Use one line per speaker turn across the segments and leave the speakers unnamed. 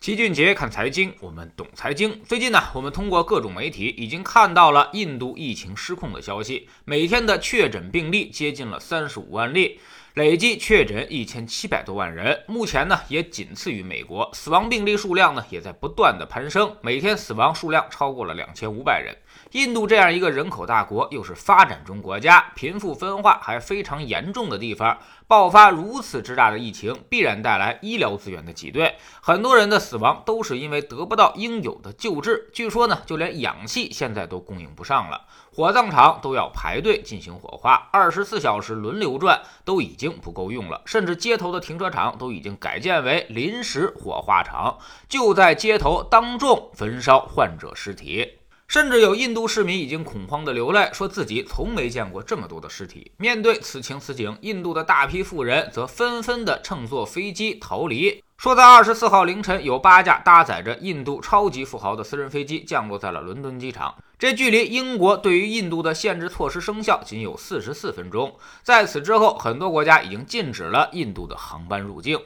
齐俊杰看财经，我们懂财经。最近呢，我们通过各种媒体已经看到了印度疫情失控的消息，每天的确诊病例接近了三十五万例，累计确诊一千七百多万人。目前呢，也仅次于美国，死亡病例数量呢也在不断的攀升，每天死亡数量超过了两千五百人。印度这样一个人口大国，又是发展中国家，贫富分化还非常严重的地方，爆发如此之大的疫情，必然带来医疗资源的挤兑，很多人的死亡都是因为得不到应有的救治。据说呢，就连氧气现在都供应不上了，火葬场都要排队进行火化，二十四小时轮流转都已经不够用了，甚至街头的停车场都已经改建为临时火化场，就在街头当众焚烧患者尸体。甚至有印度市民已经恐慌地流泪，说自己从没见过这么多的尸体。面对此情此景，印度的大批富人则纷纷地乘坐飞机逃离。说在二十四号凌晨，有八架搭载着印度超级富豪的私人飞机降落在了伦敦机场。这距离英国对于印度的限制措施生效仅有四十四分钟。在此之后，很多国家已经禁止了印度的航班入境。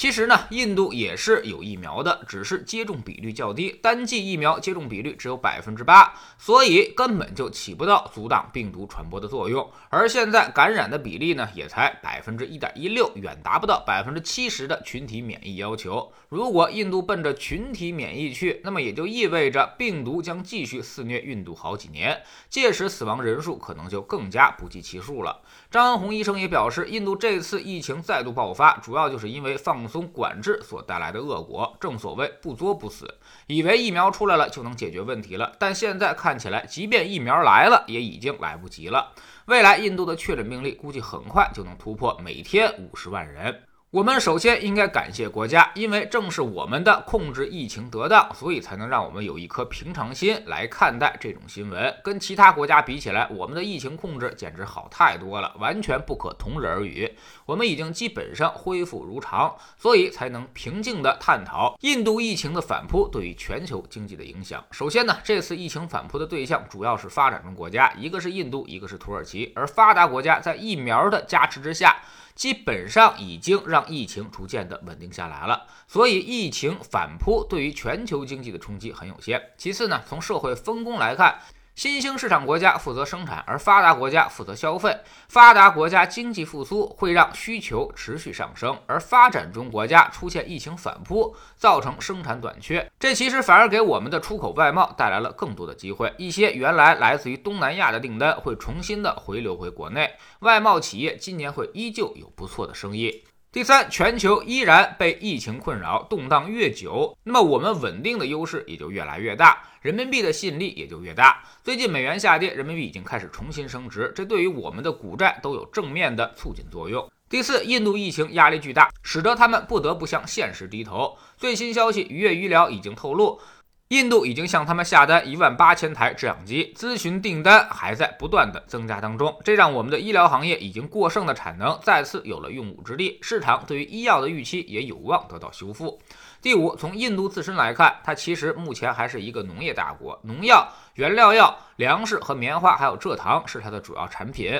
其实呢，印度也是有疫苗的，只是接种比率较低，单剂疫苗接种比率只有百分之八，所以根本就起不到阻挡病毒传播的作用。而现在感染的比例呢，也才百分之一点一六，远达不到百分之七十的群体免疫要求。如果印度奔着群体免疫去，那么也就意味着病毒将继续肆虐印度好几年，届时死亡人数可能就更加不计其数了。张恩宏医生也表示，印度这次疫情再度爆发，主要就是因为放。松管制所带来的恶果，正所谓不作不死。以为疫苗出来了就能解决问题了，但现在看起来，即便疫苗来了，也已经来不及了。未来印度的确诊病例估计很快就能突破每天五十万人。我们首先应该感谢国家，因为正是我们的控制疫情得当，所以才能让我们有一颗平常心来看待这种新闻。跟其他国家比起来，我们的疫情控制简直好太多了，完全不可同日而语。我们已经基本上恢复如常，所以才能平静地探讨印度疫情的反扑对于全球经济的影响。首先呢，这次疫情反扑的对象主要是发展中国家，一个是印度，一个是土耳其，而发达国家在疫苗的加持之下。基本上已经让疫情逐渐的稳定下来了，所以疫情反扑对于全球经济的冲击很有限。其次呢，从社会分工来看。新兴市场国家负责生产，而发达国家负责消费。发达国家经济复苏会让需求持续上升，而发展中国家出现疫情反扑，造成生产短缺。这其实反而给我们的出口外贸带来了更多的机会。一些原来来自于东南亚的订单会重新的回流回国内，外贸企业今年会依旧有不错的生意。第三，全球依然被疫情困扰，动荡越久，那么我们稳定的优势也就越来越大，人民币的吸引力也就越大。最近美元下跌，人民币已经开始重新升值，这对于我们的股债都有正面的促进作用。第四，印度疫情压力巨大，使得他们不得不向现实低头。最新消息，愉悦医疗已经透露。印度已经向他们下单一万八千台制氧机，咨询订单还在不断的增加当中，这让我们的医疗行业已经过剩的产能再次有了用武之地，市场对于医药的预期也有望得到修复。第五，从印度自身来看，它其实目前还是一个农业大国，农药、原料药、粮食和棉花还有蔗糖是它的主要产品。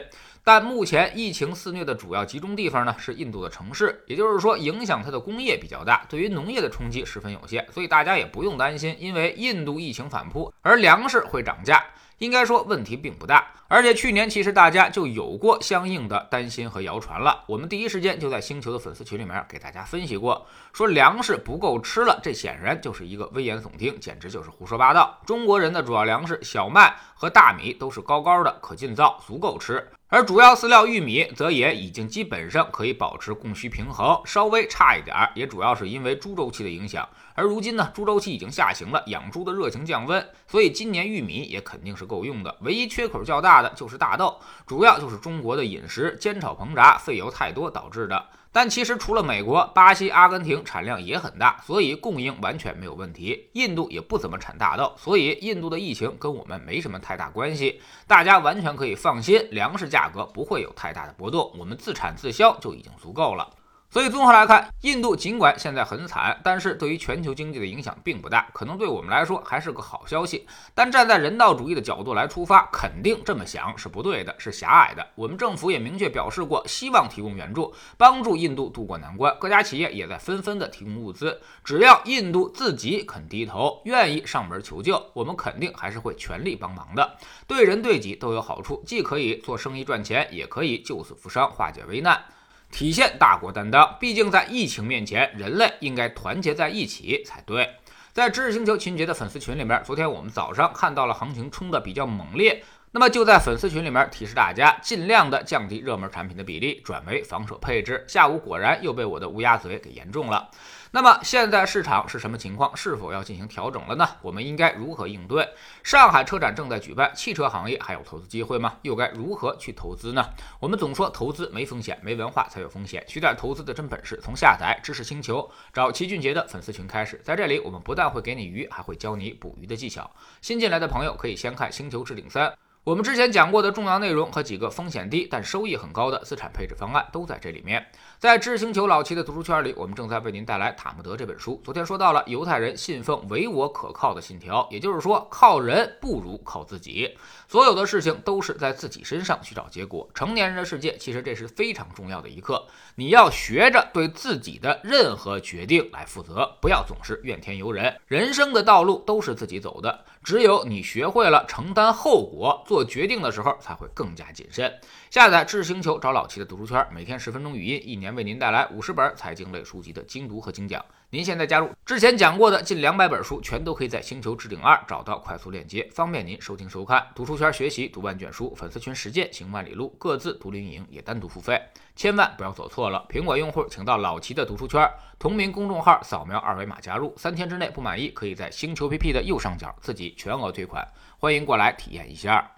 但目前疫情肆虐的主要集中地方呢，是印度的城市，也就是说影响它的工业比较大，对于农业的冲击十分有限，所以大家也不用担心，因为印度疫情反扑，而粮食会涨价。应该说问题并不大，而且去年其实大家就有过相应的担心和谣传了。我们第一时间就在星球的粉丝群里面给大家分析过，说粮食不够吃了，这显然就是一个危言耸听，简直就是胡说八道。中国人的主要粮食小麦和大米都是高高的，可尽造，足够吃。而主要饲料玉米则也已经基本上可以保持供需平衡，稍微差一点儿，也主要是因为猪周期的影响。而如今呢，猪周期已经下行了，养猪的热情降温，所以今年玉米也肯定是够用的。唯一缺口较大的就是大豆，主要就是中国的饮食煎炒烹炸费油太多导致的。但其实除了美国、巴西、阿根廷产量也很大，所以供应完全没有问题。印度也不怎么产大豆，所以印度的疫情跟我们没什么太大关系。大家完全可以放心，粮食价格不会有太大的波动，我们自产自销就已经足够了。所以综合来看，印度尽管现在很惨，但是对于全球经济的影响并不大，可能对我们来说还是个好消息。但站在人道主义的角度来出发，肯定这么想是不对的，是狭隘的。我们政府也明确表示过，希望提供援助，帮助印度渡过难关。各家企业也在纷纷的提供物资，只要印度自己肯低头，愿意上门求救，我们肯定还是会全力帮忙的。对人对己都有好处，既可以做生意赚钱，也可以救死扶伤，化解危难。体现大国担当，毕竟在疫情面前，人类应该团结在一起才对。在知识星球秦杰的粉丝群里面，昨天我们早上看到了行情冲的比较猛烈，那么就在粉丝群里面提示大家，尽量的降低热门产品的比例，转为防守配置。下午果然又被我的乌鸦嘴给言中了。那么现在市场是什么情况？是否要进行调整了呢？我们应该如何应对？上海车展正在举办，汽车行业还有投资机会吗？又该如何去投资呢？我们总说投资没风险，没文化才有风险。学点投资的真本事，从下载知识星球找齐俊杰的粉丝群开始。在这里，我们不但会给你鱼，还会教你捕鱼的技巧。新进来的朋友可以先看《星球置顶三》。我们之前讲过的重要内容和几个风险低但收益很高的资产配置方案都在这里面。在知星球老七的读书圈里，我们正在为您带来《塔木德》这本书。昨天说到了犹太人信奉唯我可靠的信条，也就是说，靠人不如靠自己，所有的事情都是在自己身上去找结果。成年人的世界，其实这是非常重要的一课。你要学着对自己的任何决定来负责，不要总是怨天尤人。人生的道路都是自己走的，只有你学会了承担后果。做决定的时候才会更加谨慎。下载知识星球，找老齐的读书圈，每天十分钟语音，一年为您带来五十本财经类书籍的精读和精讲。您现在加入，之前讲过的近两百本书，全都可以在星球置顶二找到快速链接，方便您收听收看。读书圈学习读万卷书，粉丝群实践行万里路，各自独立运营也单独付费，千万不要走错了。苹果用户请到老齐的读书圈同名公众号，扫描二维码加入，三天之内不满意，可以在星球 PP 的右上角自己全额退款。欢迎过来体验一下。